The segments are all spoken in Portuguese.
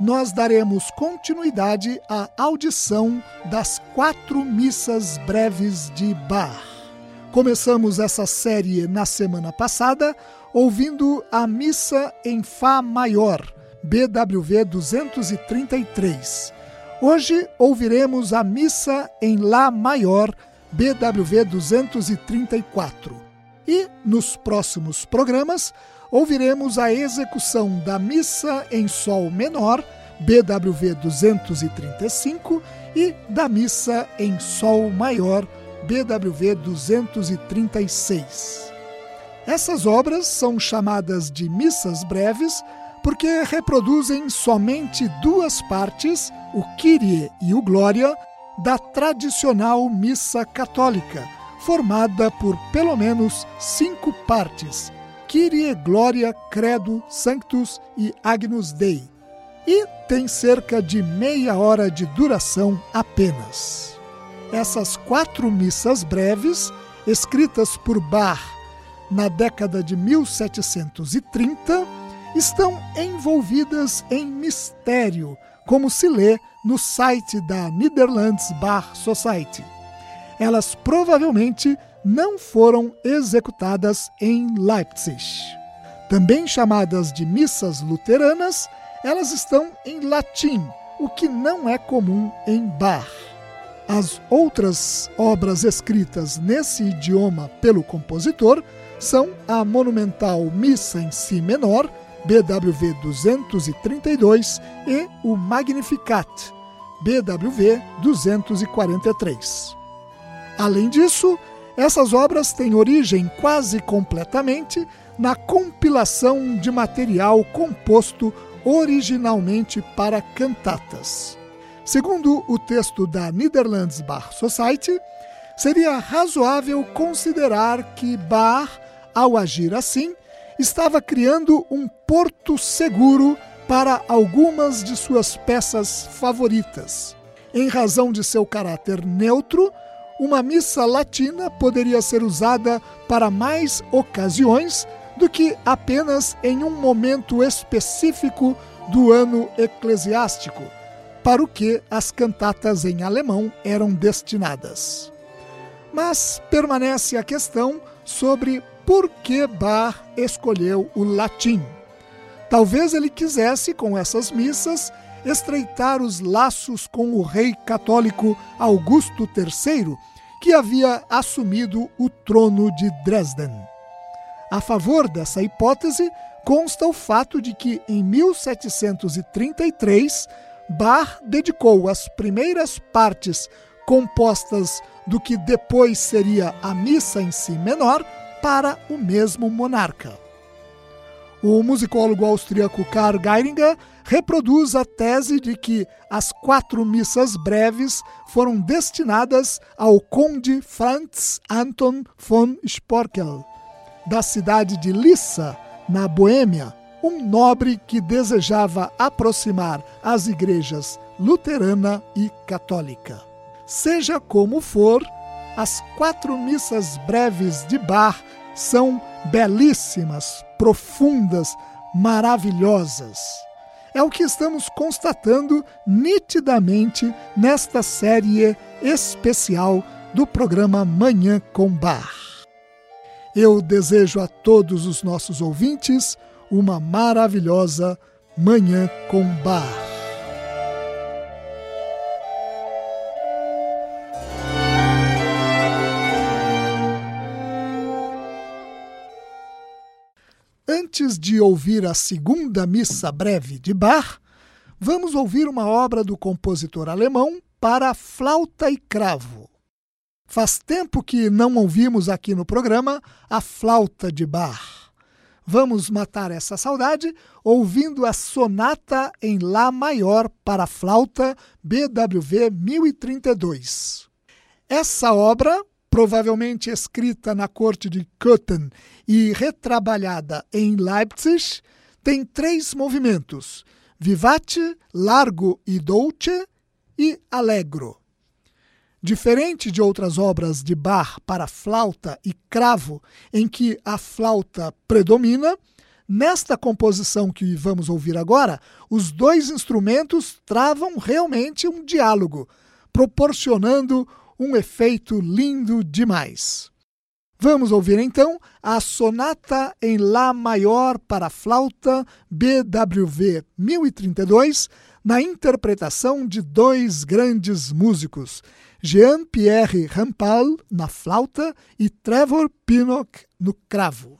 nós daremos continuidade à audição das quatro missas breves de Bach. Começamos essa série na semana passada ouvindo a missa em Fá maior, BWV 233. Hoje ouviremos a missa em Lá maior, BWV 234. E nos próximos programas ouviremos a execução da Missa em Sol Menor, BWV 235, e da Missa em Sol Maior, BWV 236. Essas obras são chamadas de missas breves porque reproduzem somente duas partes, o Kyrie e o Glória, da tradicional missa católica, formada por pelo menos cinco partes, Kyrie, Glória, Credo, Sanctus e Agnus Dei. E tem cerca de meia hora de duração apenas. Essas quatro missas breves, escritas por Bach na década de 1730, estão envolvidas em mistério, como se lê no site da Netherlands Bar Society. Elas provavelmente não foram executadas em Leipzig. Também chamadas de missas luteranas, elas estão em latim, o que não é comum em Bach. As outras obras escritas nesse idioma pelo compositor são a monumental Missa em Si menor, BWV 232, e o Magnificat, BWV 243. Além disso, essas obras têm origem quase completamente na compilação de material composto originalmente para cantatas. Segundo o texto da Netherlands Bar Society, seria razoável considerar que Bach, ao agir assim, estava criando um porto seguro para algumas de suas peças favoritas. Em razão de seu caráter neutro, uma missa latina poderia ser usada para mais ocasiões do que apenas em um momento específico do ano eclesiástico, para o que as cantatas em alemão eram destinadas. Mas permanece a questão sobre por que Bach escolheu o latim. Talvez ele quisesse, com essas missas, estreitar os laços com o rei católico Augusto III, que havia assumido o trono de Dresden. A favor dessa hipótese, consta o fato de que, em 1733, Bach dedicou as primeiras partes compostas do que depois seria a missa em si menor para o mesmo monarca. O musicólogo austríaco Karl Geiringer reproduz a tese de que as quatro missas breves foram destinadas ao conde Franz Anton von Sporkel, da cidade de Lissa, na Boêmia, um nobre que desejava aproximar as igrejas luterana e católica. Seja como for, as quatro missas breves de Bach são belíssimas, profundas, maravilhosas. É o que estamos constatando nitidamente nesta série especial do programa Manhã com Bar. Eu desejo a todos os nossos ouvintes uma maravilhosa Manhã com Bar. Antes de ouvir a segunda missa breve de Bach, vamos ouvir uma obra do compositor alemão para flauta e cravo. Faz tempo que não ouvimos aqui no programa a flauta de Bach. Vamos matar essa saudade ouvindo a sonata em Lá maior para flauta BWV 1032. Essa obra, provavelmente escrita na corte de Köthen e retrabalhada em Leipzig, tem três movimentos: vivace, largo e dolce e allegro. Diferente de outras obras de Bach para flauta e cravo, em que a flauta predomina, nesta composição que vamos ouvir agora, os dois instrumentos travam realmente um diálogo, proporcionando um efeito lindo demais. Vamos ouvir então a Sonata em Lá maior para flauta BWV 1032, na interpretação de dois grandes músicos, Jean-Pierre Rampal na flauta e Trevor Pinnock no cravo.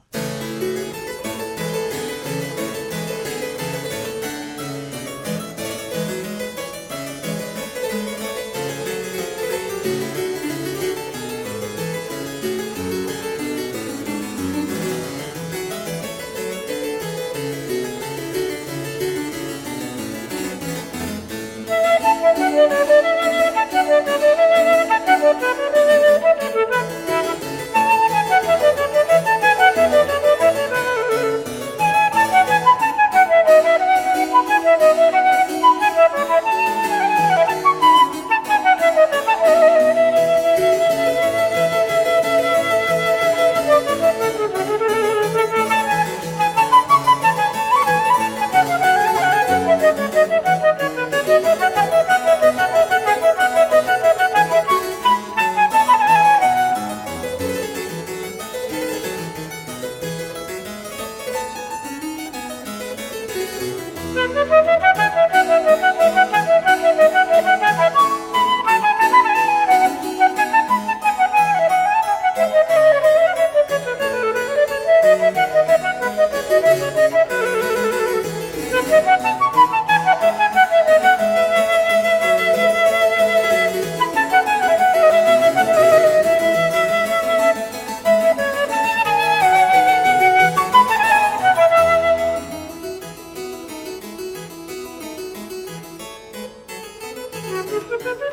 Ha ha ha!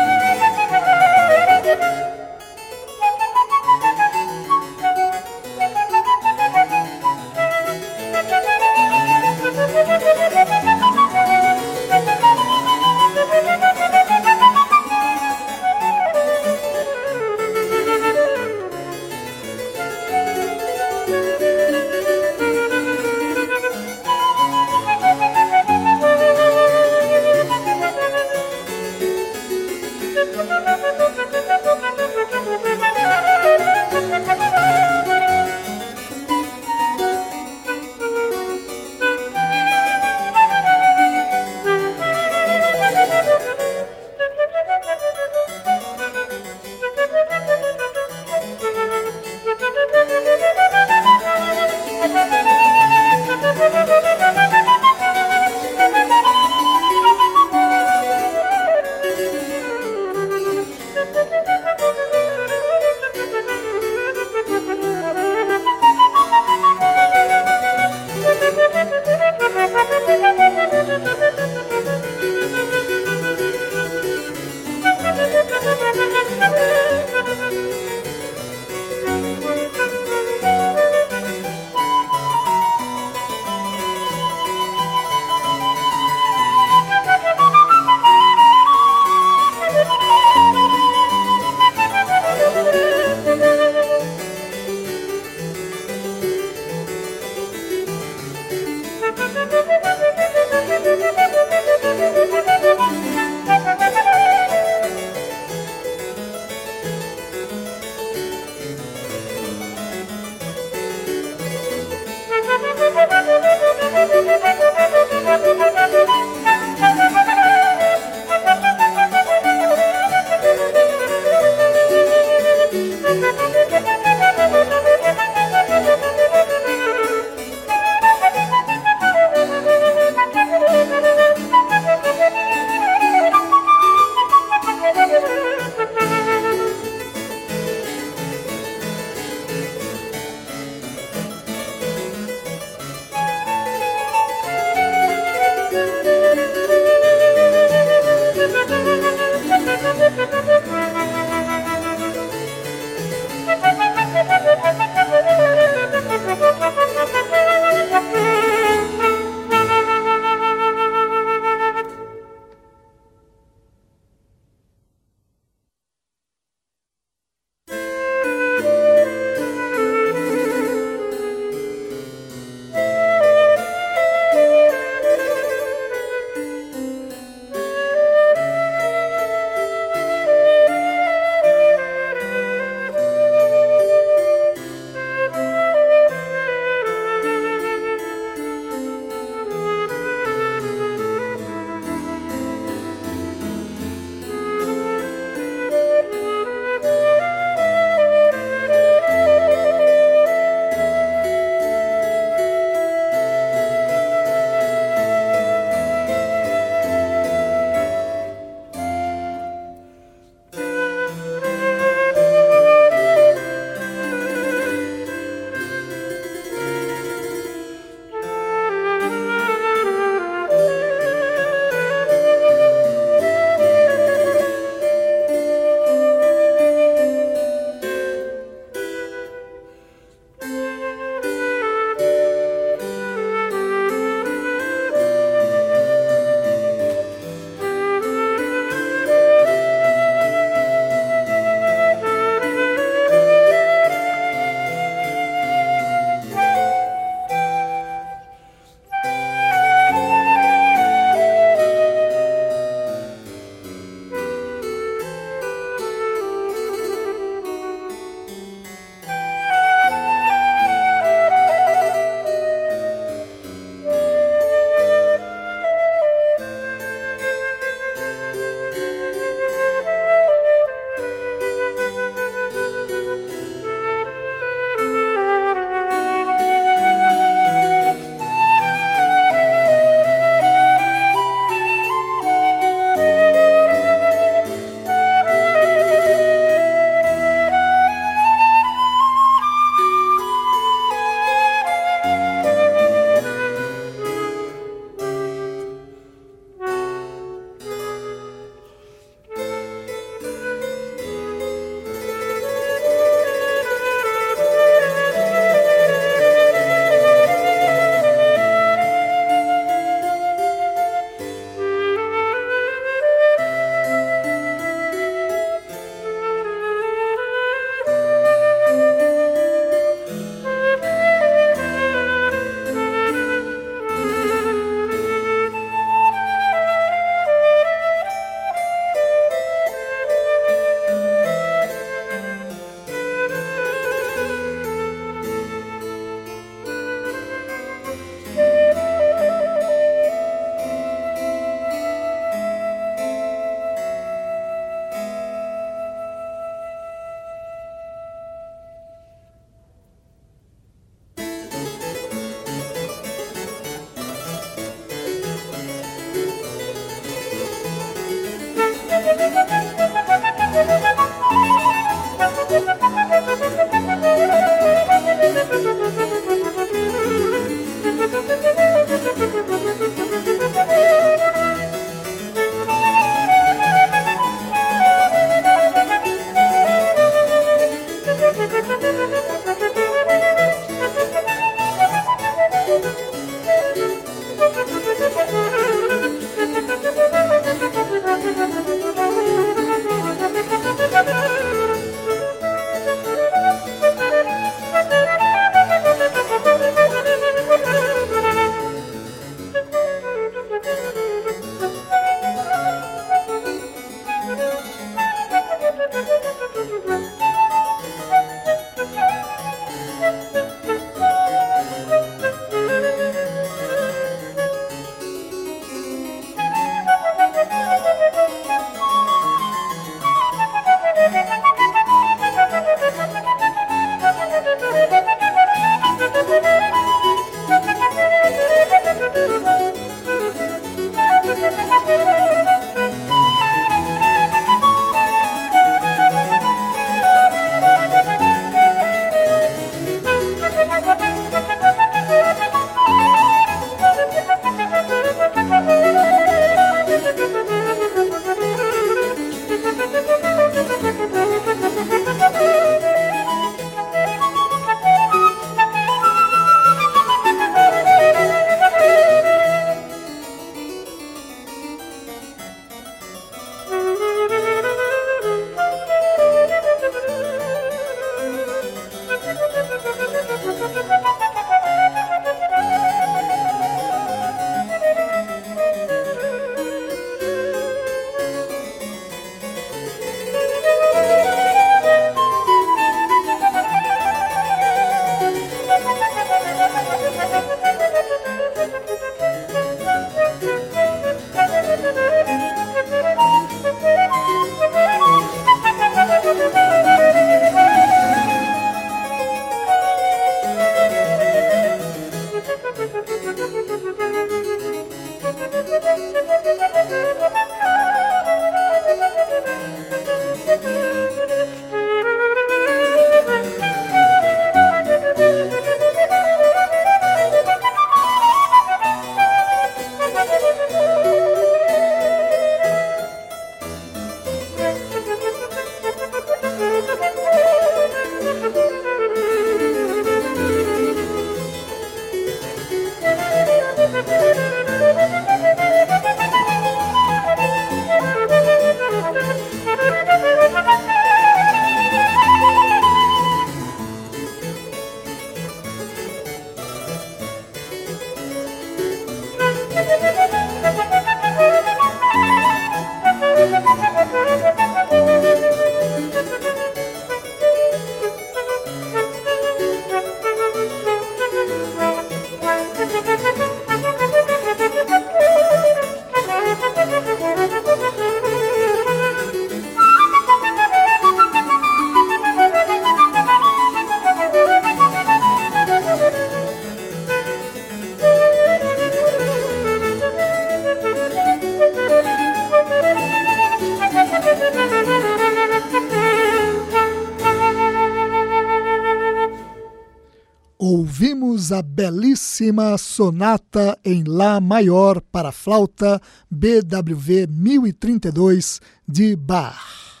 Ouvimos a belíssima sonata em Lá maior para flauta BWV 1032 de Bach.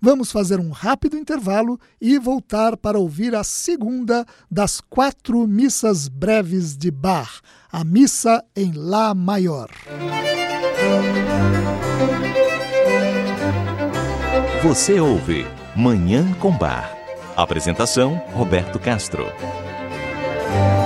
Vamos fazer um rápido intervalo e voltar para ouvir a segunda das quatro missas breves de Bach, a missa em Lá maior. Você ouve Manhã com Bar. Apresentação: Roberto Castro. Yeah.